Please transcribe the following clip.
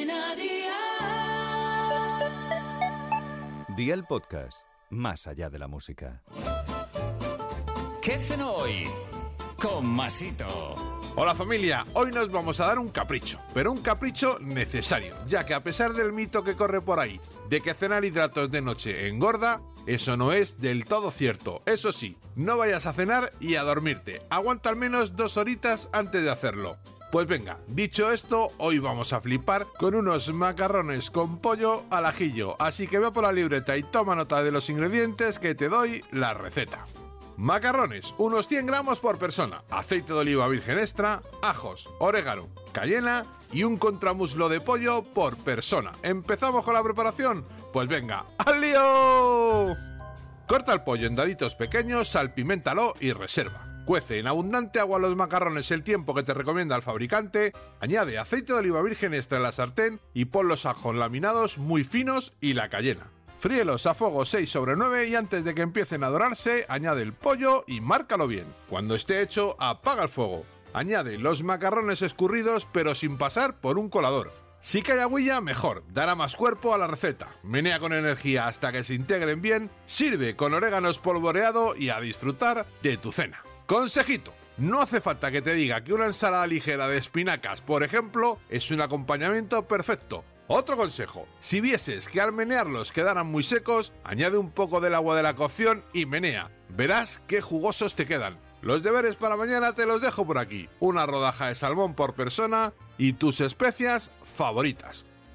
Cadena Dial. Día el podcast, más allá de la música. ¿Qué hacen hoy? Con Masito. Hola familia, hoy nos vamos a dar un capricho, pero un capricho necesario, ya que a pesar del mito que corre por ahí de que cenar hidratos de noche engorda, eso no es del todo cierto. Eso sí, no vayas a cenar y a dormirte, aguanta al menos dos horitas antes de hacerlo. Pues venga, dicho esto, hoy vamos a flipar con unos macarrones con pollo al ajillo, así que ve por la libreta y toma nota de los ingredientes que te doy la receta. Macarrones, unos 100 gramos por persona, aceite de oliva virgen extra, ajos, orégano, cayena y un contramuslo de pollo por persona. ¿Empezamos con la preparación? Pues venga, ¡al lío! Corta el pollo en daditos pequeños, salpiméntalo y reserva. Cuece en abundante agua los macarrones el tiempo que te recomienda el fabricante, añade aceite de oliva virgen extra en la sartén y pon los ajos laminados muy finos y la cayena. Fríelos a fuego 6 sobre 9 y antes de que empiecen a dorarse, añade el pollo y márcalo bien. Cuando esté hecho, apaga el fuego. Añade los macarrones escurridos pero sin pasar por un colador. Si cae agüilla, mejor, dará más cuerpo a la receta. Menea con energía hasta que se integren bien, sirve con orégano espolvoreado y a disfrutar de tu cena. Consejito. No hace falta que te diga que una ensalada ligera de espinacas, por ejemplo, es un acompañamiento perfecto. Otro consejo, si vieses que al menearlos quedaran muy secos, añade un poco del agua de la cocción y menea. Verás qué jugosos te quedan. Los deberes para mañana te los dejo por aquí. Una rodaja de salmón por persona y tus especias favoritas.